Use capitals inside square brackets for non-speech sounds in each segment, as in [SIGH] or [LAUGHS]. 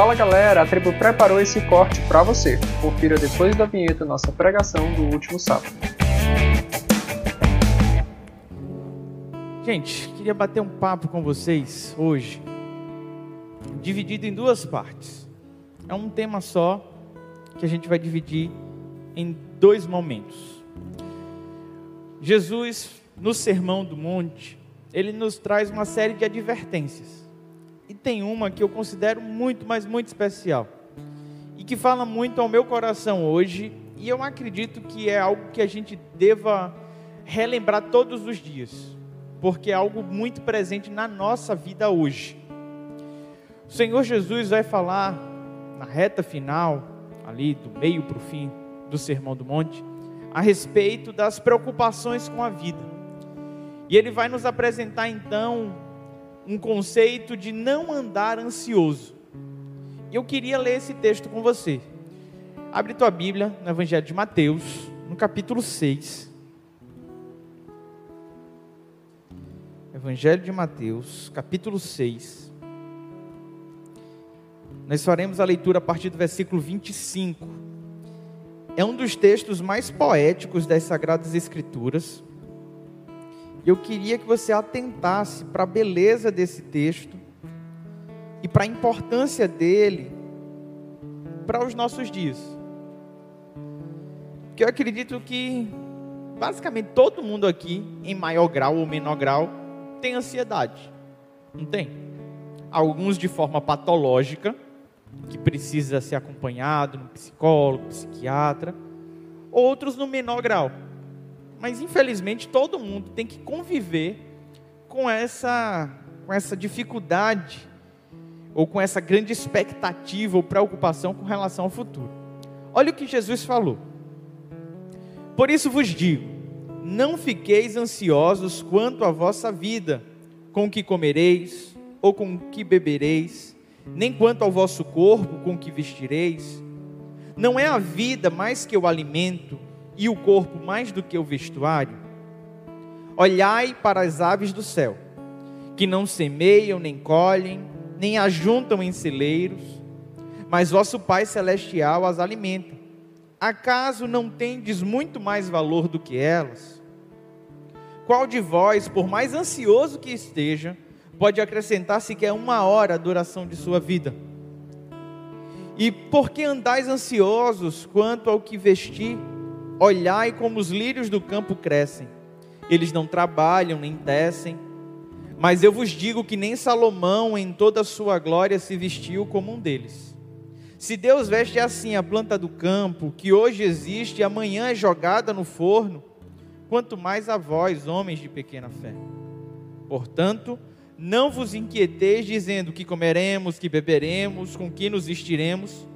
Fala galera, a tribo preparou esse corte para você. Confira depois da vinheta nossa pregação do último sábado. Gente, queria bater um papo com vocês hoje, dividido em duas partes. É um tema só que a gente vai dividir em dois momentos. Jesus, no Sermão do Monte, ele nos traz uma série de advertências. E tem uma que eu considero muito, mas muito especial. E que fala muito ao meu coração hoje, e eu acredito que é algo que a gente deva relembrar todos os dias, porque é algo muito presente na nossa vida hoje. O Senhor Jesus vai falar na reta final, ali do meio para o fim do Sermão do Monte, a respeito das preocupações com a vida. E ele vai nos apresentar então um conceito de não andar ansioso. Eu queria ler esse texto com você. Abre tua Bíblia no Evangelho de Mateus, no capítulo 6. Evangelho de Mateus, capítulo 6. Nós faremos a leitura a partir do versículo 25. É um dos textos mais poéticos das Sagradas Escrituras. E eu queria que você atentasse para a beleza desse texto e para a importância dele para os nossos dias. Porque eu acredito que basicamente todo mundo aqui, em maior grau ou menor grau, tem ansiedade. Não tem? Alguns de forma patológica, que precisa ser acompanhado no psicólogo, psiquiatra, outros no menor grau. Mas infelizmente todo mundo tem que conviver com essa com essa dificuldade ou com essa grande expectativa ou preocupação com relação ao futuro. Olha o que Jesus falou. Por isso vos digo: não fiqueis ansiosos quanto à vossa vida, com o que comereis ou com o que bebereis, nem quanto ao vosso corpo, com o que vestireis. Não é a vida mais que o alimento e o corpo mais do que o vestuário? Olhai para as aves do céu, que não semeiam, nem colhem, nem ajuntam em celeiros, mas vosso Pai Celestial as alimenta. Acaso não tendes muito mais valor do que elas? Qual de vós, por mais ansioso que esteja, pode acrescentar sequer uma hora a duração de sua vida? E por que andais ansiosos quanto ao que vestir? Olhai como os lírios do campo crescem. Eles não trabalham nem tecem. Mas eu vos digo que nem Salomão, em toda a sua glória, se vestiu como um deles. Se Deus veste assim a planta do campo, que hoje existe e amanhã é jogada no forno, quanto mais a vós, homens de pequena fé. Portanto, não vos inquieteis dizendo que comeremos, que beberemos, com que nos vestiremos,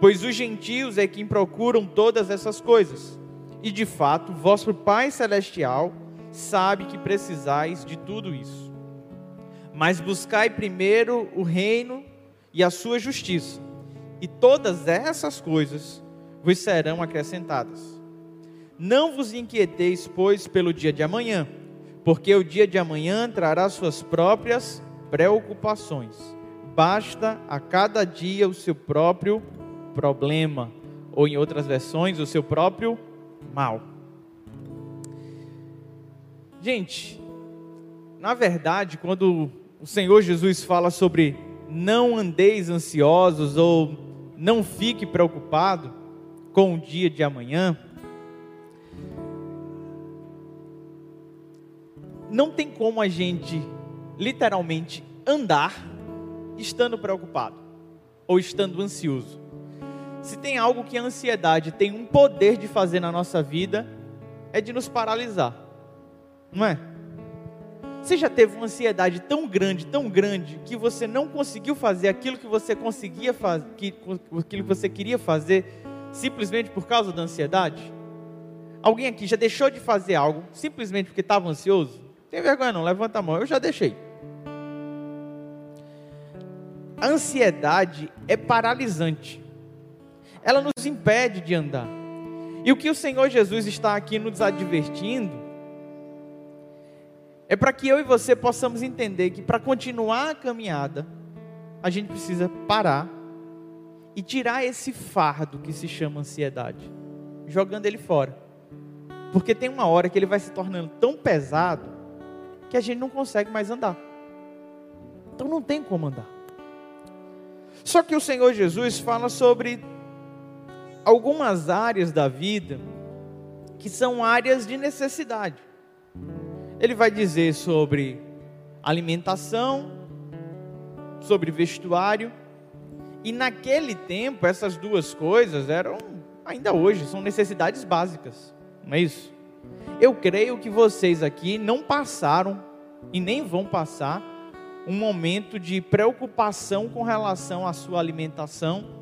pois os gentios é quem procuram todas essas coisas. E de fato, vosso Pai celestial sabe que precisais de tudo isso. Mas buscai primeiro o reino e a sua justiça, e todas essas coisas vos serão acrescentadas. Não vos inquieteis, pois, pelo dia de amanhã, porque o dia de amanhã trará suas próprias preocupações. Basta a cada dia o seu próprio problema, ou em outras versões, o seu próprio mal. Gente, na verdade, quando o Senhor Jesus fala sobre não andeis ansiosos ou não fique preocupado com o dia de amanhã, não tem como a gente literalmente andar estando preocupado ou estando ansioso. Se tem algo que a ansiedade tem um poder de fazer na nossa vida, é de nos paralisar. Não é? Você já teve uma ansiedade tão grande, tão grande, que você não conseguiu fazer aquilo que você conseguia fazer, aquilo que você queria fazer, simplesmente por causa da ansiedade? Alguém aqui já deixou de fazer algo simplesmente porque estava ansioso? Tem vergonha não, levanta a mão, eu já deixei. A ansiedade é paralisante. Ela nos impede de andar. E o que o Senhor Jesus está aqui nos advertindo é para que eu e você possamos entender que para continuar a caminhada, a gente precisa parar e tirar esse fardo que se chama ansiedade, jogando ele fora. Porque tem uma hora que ele vai se tornando tão pesado que a gente não consegue mais andar. Então não tem como andar. Só que o Senhor Jesus fala sobre algumas áreas da vida que são áreas de necessidade. Ele vai dizer sobre alimentação, sobre vestuário, e naquele tempo essas duas coisas eram, ainda hoje, são necessidades básicas, não é isso? Eu creio que vocês aqui não passaram e nem vão passar um momento de preocupação com relação à sua alimentação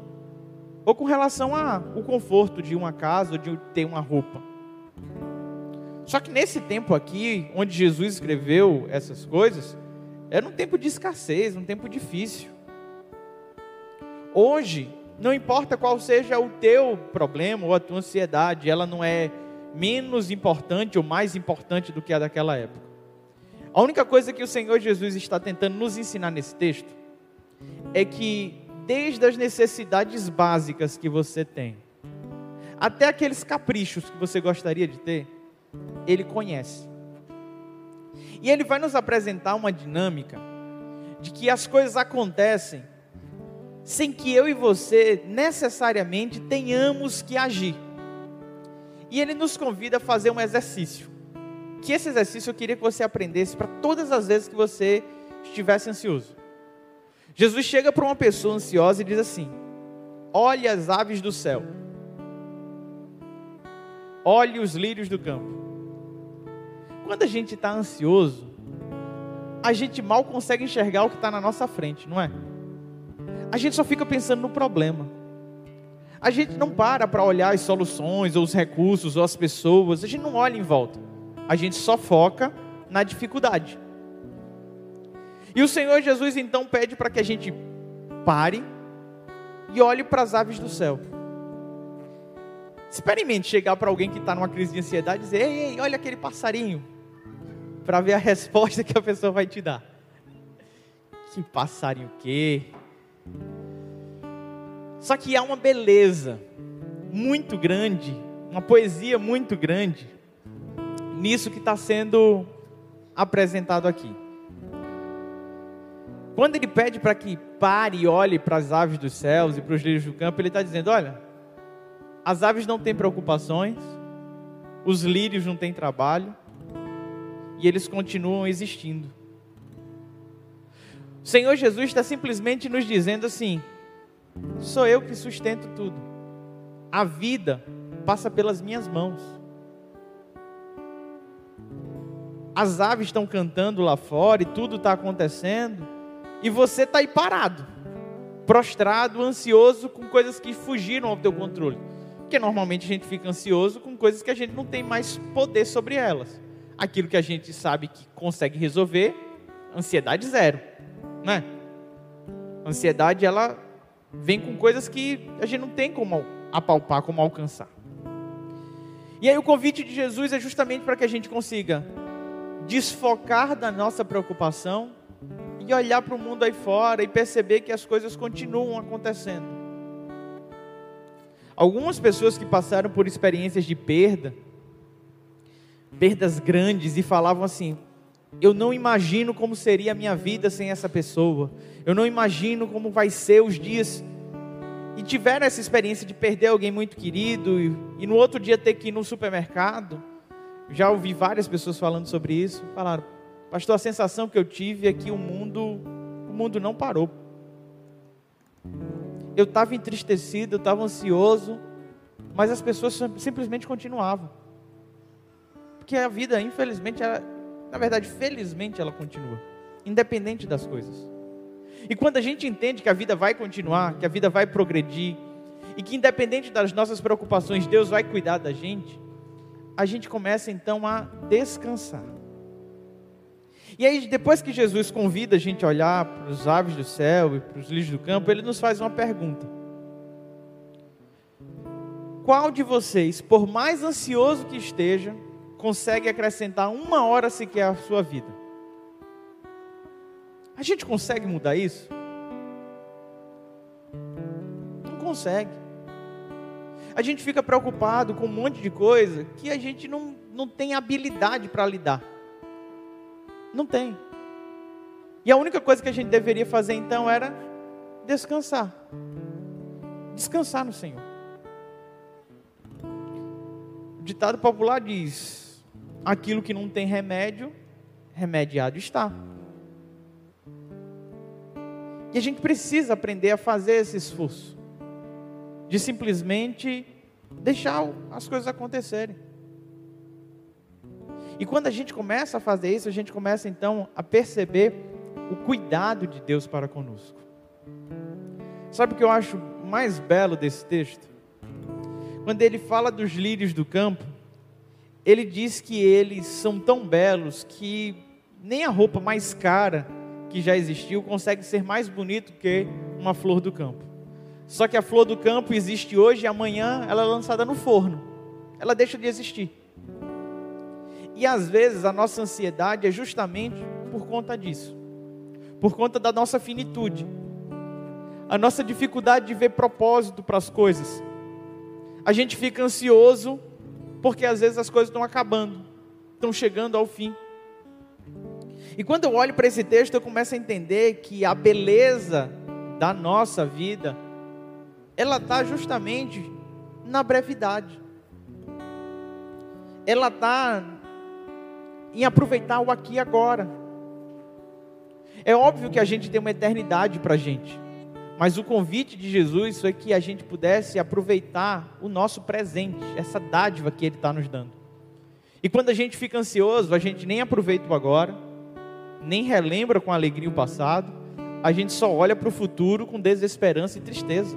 ou com relação ao conforto de uma casa ou de ter uma roupa. Só que nesse tempo aqui, onde Jesus escreveu essas coisas, era um tempo de escassez, um tempo difícil. Hoje, não importa qual seja o teu problema ou a tua ansiedade, ela não é menos importante ou mais importante do que a daquela época. A única coisa que o Senhor Jesus está tentando nos ensinar nesse texto é que, desde as necessidades básicas que você tem, até aqueles caprichos que você gostaria de ter, ele conhece. E ele vai nos apresentar uma dinâmica de que as coisas acontecem sem que eu e você necessariamente tenhamos que agir. E ele nos convida a fazer um exercício. Que esse exercício eu queria que você aprendesse para todas as vezes que você estivesse ansioso. Jesus chega para uma pessoa ansiosa e diz assim: Olhe as aves do céu, olhe os lírios do campo. Quando a gente está ansioso, a gente mal consegue enxergar o que está na nossa frente, não é? A gente só fica pensando no problema. A gente não para para olhar as soluções, ou os recursos, ou as pessoas. A gente não olha em volta. A gente só foca na dificuldade. E o Senhor Jesus então pede para que a gente pare e olhe para as aves do céu. Experimente chegar para alguém que está numa crise de ansiedade e dizer: Ei, ei, olha aquele passarinho para ver a [LAUGHS] resposta que a pessoa vai te dar. Que passarinho o quê? Só que há uma beleza muito grande, uma poesia muito grande nisso que está sendo apresentado aqui. Quando ele pede para que pare e olhe para as aves dos céus e para os lírios do campo, ele está dizendo: olha, as aves não têm preocupações, os lírios não têm trabalho, e eles continuam existindo. O Senhor Jesus está simplesmente nos dizendo assim: sou eu que sustento tudo, a vida passa pelas minhas mãos. As aves estão cantando lá fora e tudo está acontecendo, e você está aí parado, prostrado, ansioso com coisas que fugiram ao teu controle. Porque normalmente a gente fica ansioso com coisas que a gente não tem mais poder sobre elas aquilo que a gente sabe que consegue resolver, ansiedade zero, né? Ansiedade ela vem com coisas que a gente não tem como apalpar, como alcançar. E aí o convite de Jesus é justamente para que a gente consiga desfocar da nossa preocupação e olhar para o mundo aí fora e perceber que as coisas continuam acontecendo. Algumas pessoas que passaram por experiências de perda, perdas grandes e falavam assim: Eu não imagino como seria a minha vida sem essa pessoa. Eu não imagino como vai ser os dias. E tiveram essa experiência de perder alguém muito querido e, e no outro dia ter que ir no supermercado. Já ouvi várias pessoas falando sobre isso. Falaram, pastor, a sensação que eu tive é que o mundo, o mundo não parou. Eu estava entristecido, eu estava ansioso, mas as pessoas simplesmente continuavam. Porque a vida, infelizmente, ela, na verdade, felizmente, ela continua, independente das coisas. E quando a gente entende que a vida vai continuar, que a vida vai progredir, e que independente das nossas preocupações, Deus vai cuidar da gente, a gente começa então a descansar. E aí, depois que Jesus convida a gente a olhar para os aves do céu e para os lixos do campo, ele nos faz uma pergunta: Qual de vocês, por mais ansioso que esteja, consegue acrescentar uma hora sequer à sua vida. A gente consegue mudar isso? Não consegue. A gente fica preocupado com um monte de coisa que a gente não, não tem habilidade para lidar. Não tem. E a única coisa que a gente deveria fazer então era descansar. Descansar no Senhor. O ditado popular diz: aquilo que não tem remédio, remediado está. E a gente precisa aprender a fazer esse esforço de simplesmente deixar as coisas acontecerem. E quando a gente começa a fazer isso, a gente começa então a perceber o cuidado de Deus para conosco. Sabe o que eu acho mais belo desse texto? Quando ele fala dos lírios do campo, ele diz que eles são tão belos que nem a roupa mais cara que já existiu consegue ser mais bonito que uma flor do campo. Só que a flor do campo existe hoje e amanhã ela é lançada no forno. Ela deixa de existir. E às vezes a nossa ansiedade é justamente por conta disso. Por conta da nossa finitude. A nossa dificuldade de ver propósito para as coisas. A gente fica ansioso porque às vezes as coisas estão acabando, estão chegando ao fim. E quando eu olho para esse texto, eu começo a entender que a beleza da nossa vida, ela está justamente na brevidade. Ela está em aproveitar o aqui e agora. É óbvio que a gente tem uma eternidade para a gente, mas o convite de Jesus foi que a gente pudesse aproveitar o nosso presente, essa dádiva que Ele está nos dando. E quando a gente fica ansioso, a gente nem aproveita o agora, nem relembra com alegria o passado, a gente só olha para o futuro com desesperança e tristeza.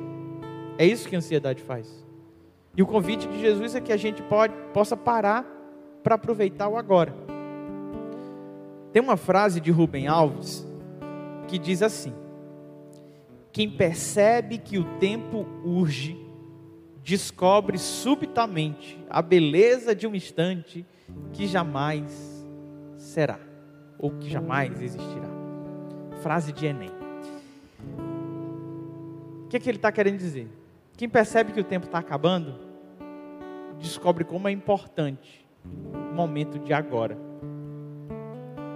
É isso que a ansiedade faz. E o convite de Jesus é que a gente pode, possa parar para aproveitar o agora. Tem uma frase de Rubem Alves que diz assim: Quem percebe que o tempo urge, descobre subitamente a beleza de um instante que jamais será ou que jamais existirá. Frase de Enem. O que, é que ele está querendo dizer? Quem percebe que o tempo está acabando, descobre como é importante o momento de agora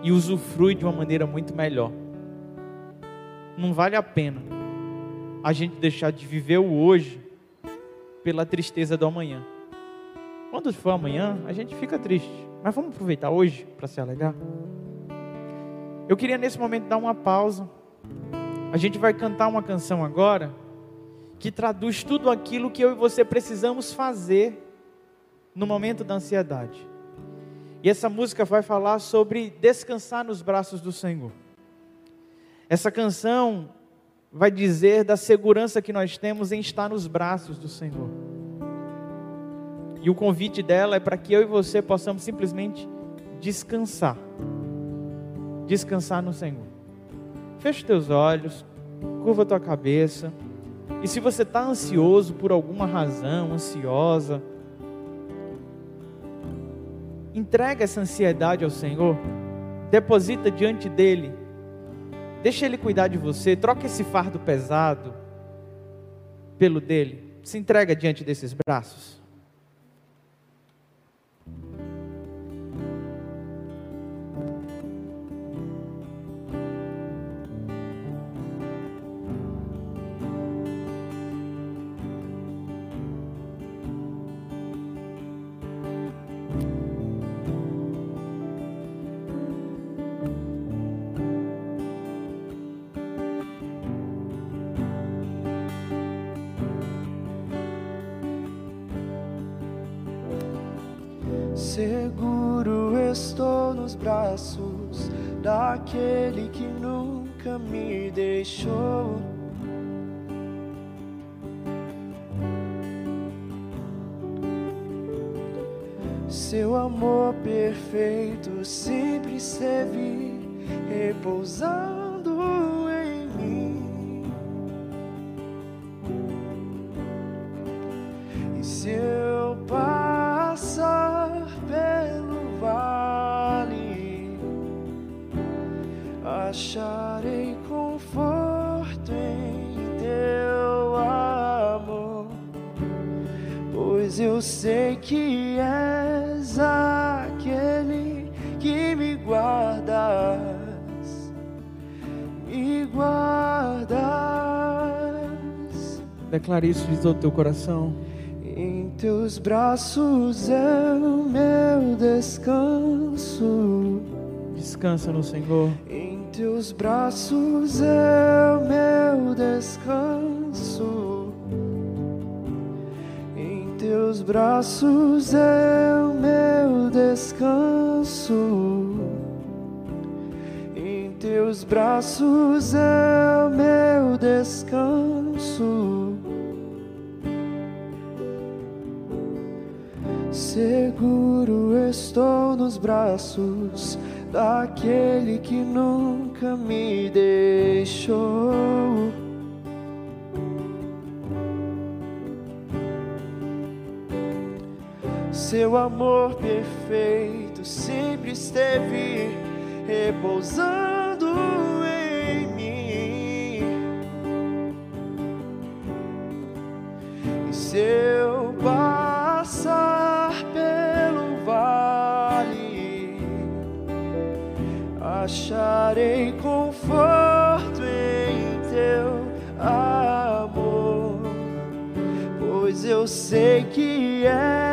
e usufrui de uma maneira muito melhor. Não vale a pena a gente deixar de viver o hoje pela tristeza do amanhã. Quando for amanhã, a gente fica triste, mas vamos aproveitar hoje para se alegrar. Eu queria nesse momento dar uma pausa. A gente vai cantar uma canção agora que traduz tudo aquilo que eu e você precisamos fazer no momento da ansiedade. E essa música vai falar sobre descansar nos braços do Senhor. Essa canção vai dizer da segurança que nós temos em estar nos braços do Senhor. E o convite dela é para que eu e você possamos simplesmente descansar descansar no Senhor. Feche teus olhos, curva tua cabeça. E se você está ansioso por alguma razão, ansiosa, entrega essa ansiedade ao Senhor, deposita diante dele, deixa ele cuidar de você, troca esse fardo pesado pelo dele, se entrega diante desses braços. Braços daquele que nunca me deixou. Seu amor perfeito sempre esteve repousando sei que és aquele que me guardas, me guardas. Declare isso de todo o teu coração. Em teus braços é o meu descanso. Descansa no Senhor. Em teus braços é o meu descanso. Teus braços é o meu descanso. Em teus braços é o meu descanso. Seguro estou nos braços daquele que nunca me deixou. Seu amor perfeito sempre esteve repousando em mim. E se eu passar pelo vale, acharei conforto em teu amor, pois eu sei que és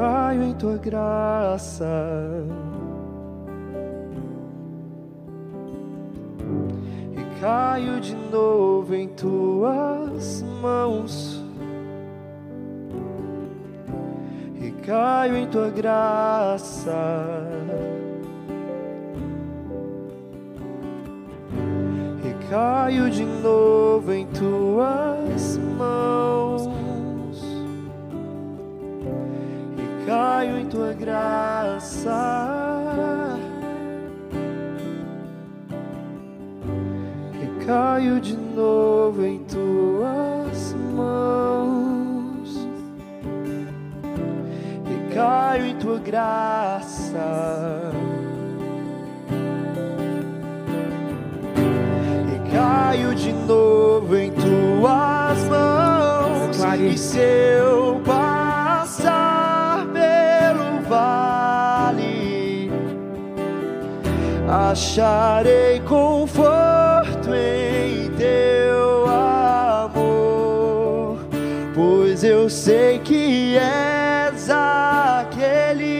Caio em tua graça. E caio de novo em tuas mãos. E caio em tua graça. E caio de novo em tuas mãos caio em tua graça. E caio de novo em tuas mãos. E caio em tua graça. E caio de novo em tuas mãos. E se eu acharei conforto em teu amor, pois eu sei que és aquele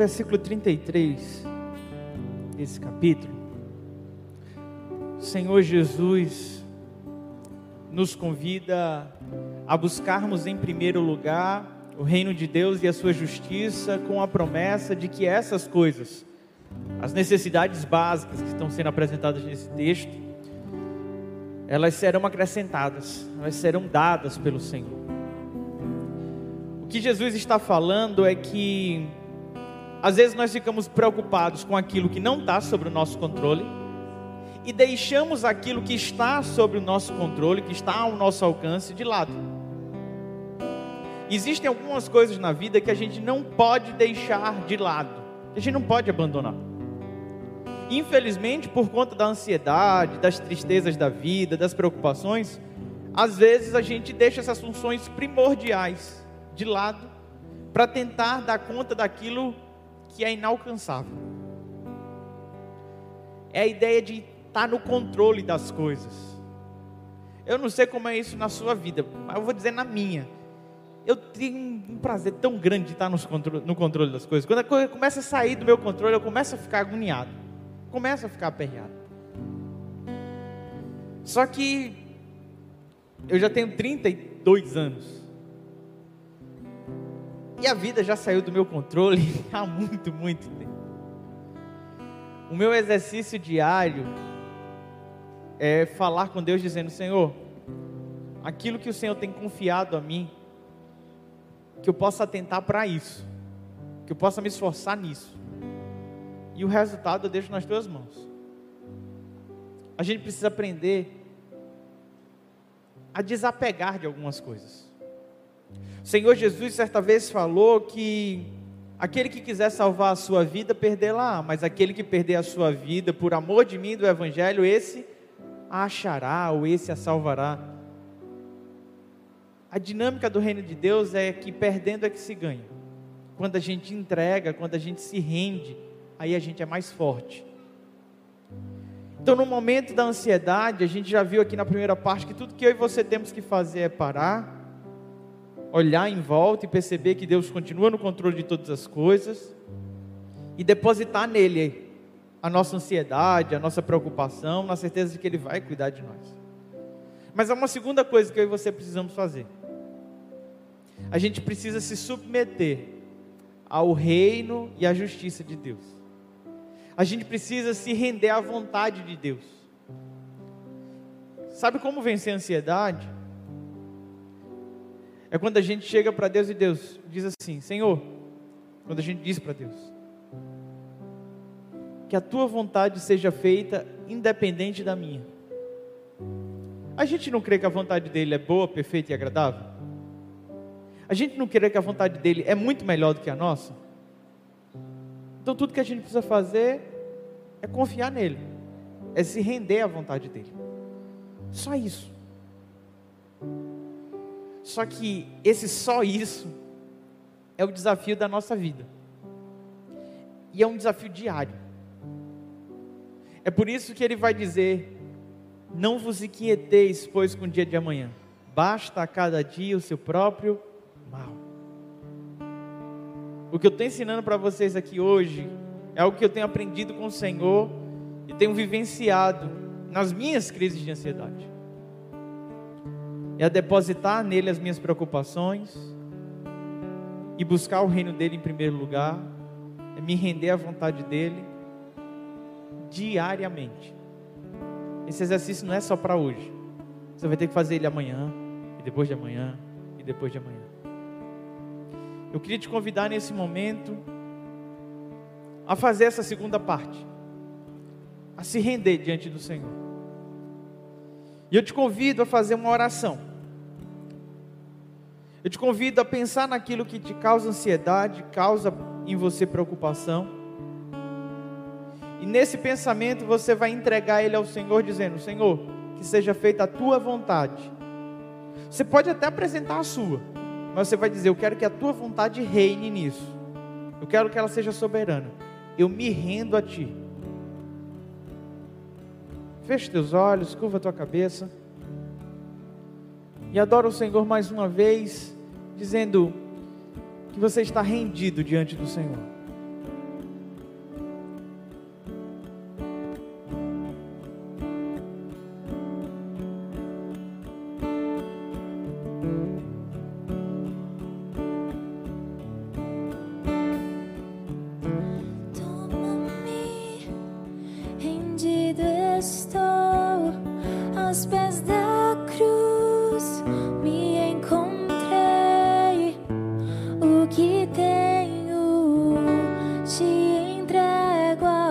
Versículo 33 desse capítulo, o Senhor Jesus nos convida a buscarmos em primeiro lugar o reino de Deus e a sua justiça, com a promessa de que essas coisas, as necessidades básicas que estão sendo apresentadas nesse texto, elas serão acrescentadas, elas serão dadas pelo Senhor. O que Jesus está falando é que, às vezes, nós ficamos preocupados com aquilo que não está sobre o nosso controle e deixamos aquilo que está sobre o nosso controle, que está ao nosso alcance, de lado. Existem algumas coisas na vida que a gente não pode deixar de lado, que a gente não pode abandonar. Infelizmente, por conta da ansiedade, das tristezas da vida, das preocupações, às vezes a gente deixa essas funções primordiais de lado para tentar dar conta daquilo que é inalcançável. É a ideia de estar no controle das coisas. Eu não sei como é isso na sua vida, mas eu vou dizer na minha eu tenho um prazer tão grande de estar no controle das coisas. Quando a coisa começa a sair do meu controle, eu começo a ficar agoniado. Começo a ficar aperreado. Só que eu já tenho 32 anos. E a vida já saiu do meu controle [LAUGHS] há muito, muito tempo. O meu exercício diário é falar com Deus dizendo: Senhor, aquilo que o Senhor tem confiado a mim, que eu possa atentar para isso, que eu possa me esforçar nisso. E o resultado eu deixo nas tuas mãos. A gente precisa aprender a desapegar de algumas coisas. O Senhor Jesus certa vez falou que aquele que quiser salvar a sua vida, perdê-la, mas aquele que perder a sua vida por amor de mim do evangelho, esse a achará ou esse a salvará. A dinâmica do reino de Deus é que perdendo é que se ganha. Quando a gente entrega, quando a gente se rende, aí a gente é mais forte. Então, no momento da ansiedade, a gente já viu aqui na primeira parte que tudo que eu e você temos que fazer é parar, olhar em volta e perceber que Deus continua no controle de todas as coisas e depositar nele a nossa ansiedade, a nossa preocupação, na certeza de que Ele vai cuidar de nós. Mas há uma segunda coisa que eu e você precisamos fazer a gente precisa se submeter ao reino e à justiça de Deus. A gente precisa se render à vontade de Deus. Sabe como vencer a ansiedade? É quando a gente chega para Deus e Deus diz assim: Senhor, quando a gente diz para Deus, que a tua vontade seja feita independente da minha. A gente não crê que a vontade dele é boa, perfeita e agradável? A gente não querer que a vontade dele é muito melhor do que a nossa? Então tudo que a gente precisa fazer é confiar nele, é se render à vontade dele. Só isso. Só que esse só isso é o desafio da nossa vida. E é um desafio diário. É por isso que ele vai dizer: Não vos inquieteis, pois, com o dia de amanhã. Basta a cada dia o seu próprio mal. O que eu estou ensinando para vocês aqui hoje é algo que eu tenho aprendido com o Senhor e tenho vivenciado nas minhas crises de ansiedade. É depositar nele as minhas preocupações e buscar o reino dele em primeiro lugar, é me render à vontade dele diariamente. Esse exercício não é só para hoje. Você vai ter que fazer ele amanhã, e depois de amanhã, e depois de amanhã. Eu queria te convidar nesse momento a fazer essa segunda parte, a se render diante do Senhor. E eu te convido a fazer uma oração. Eu te convido a pensar naquilo que te causa ansiedade, causa em você preocupação. E nesse pensamento você vai entregar ele ao Senhor, dizendo: Senhor, que seja feita a tua vontade. Você pode até apresentar a sua mas você vai dizer: Eu quero que a tua vontade reine nisso. Eu quero que ela seja soberana. Eu me rendo a ti. Feche teus olhos, curva tua cabeça. E adora o Senhor mais uma vez, dizendo que você está rendido diante do Senhor.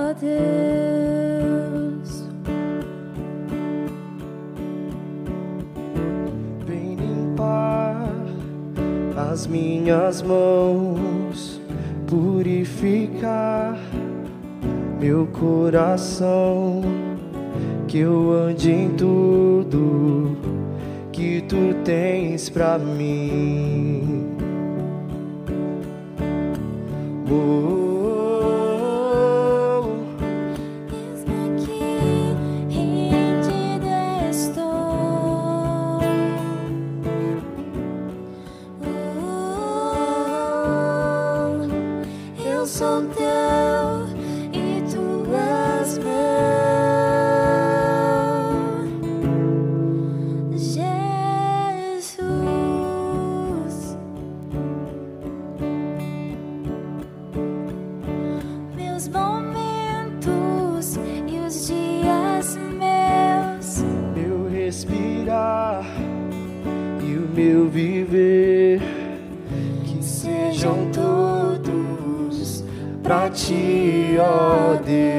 a Deus. Vem limpar as minhas mãos, purificar meu coração, que eu ande em tudo que tu tens pra mim. Oh, os momentos e os dias meus. Meu respirar e o meu viver. Que sejam todos pra ti, ó Deus.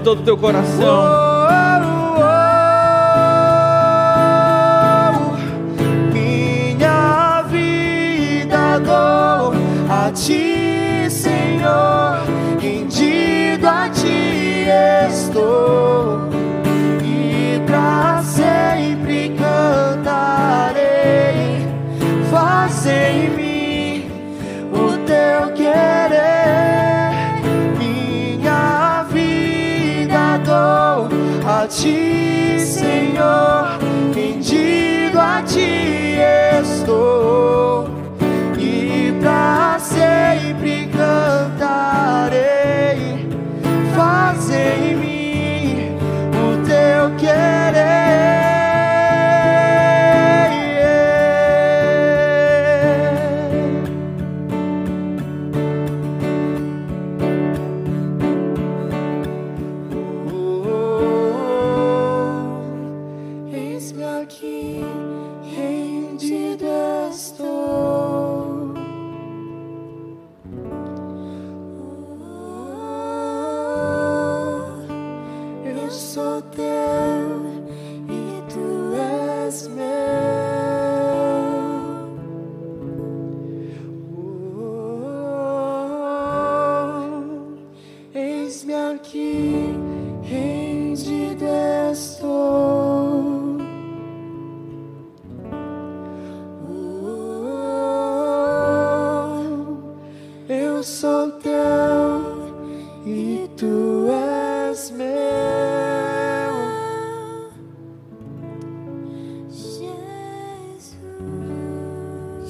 Todo o teu coração.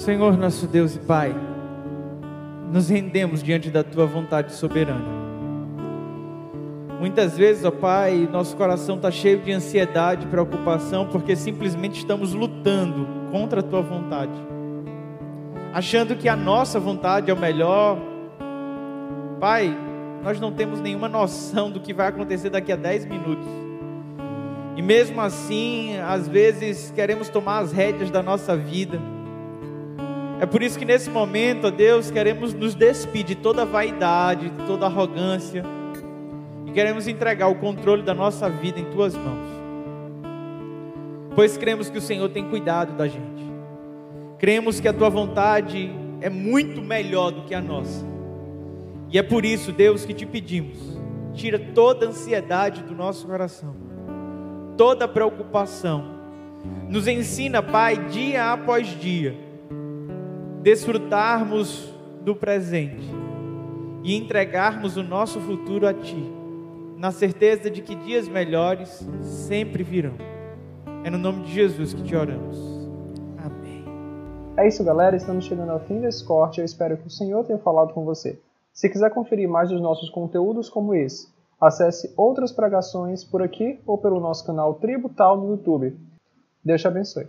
Senhor nosso Deus e Pai, nos rendemos diante da Tua vontade soberana. Muitas vezes, ó Pai, nosso coração está cheio de ansiedade, preocupação, porque simplesmente estamos lutando contra a Tua vontade, achando que a nossa vontade é o melhor. Pai, nós não temos nenhuma noção do que vai acontecer daqui a 10 minutos. E mesmo assim, às vezes queremos tomar as rédeas da nossa vida é por isso que nesse momento, ó Deus, queremos nos despedir de toda vaidade, de toda arrogância, e queremos entregar o controle da nossa vida em tuas mãos. Pois cremos que o Senhor tem cuidado da gente. Cremos que a tua vontade é muito melhor do que a nossa. E é por isso, Deus, que te pedimos: tira toda a ansiedade do nosso coração, toda a preocupação, Nos ensina, Pai, dia após dia, desfrutarmos do presente e entregarmos o nosso futuro a Ti, na certeza de que dias melhores sempre virão. É no nome de Jesus que te oramos. Amém. É isso, galera. Estamos chegando ao fim desse corte. Eu espero que o Senhor tenha falado com você. Se quiser conferir mais dos nossos conteúdos como esse, acesse outras pregações por aqui ou pelo nosso canal Tributal no YouTube. Deus te abençoe.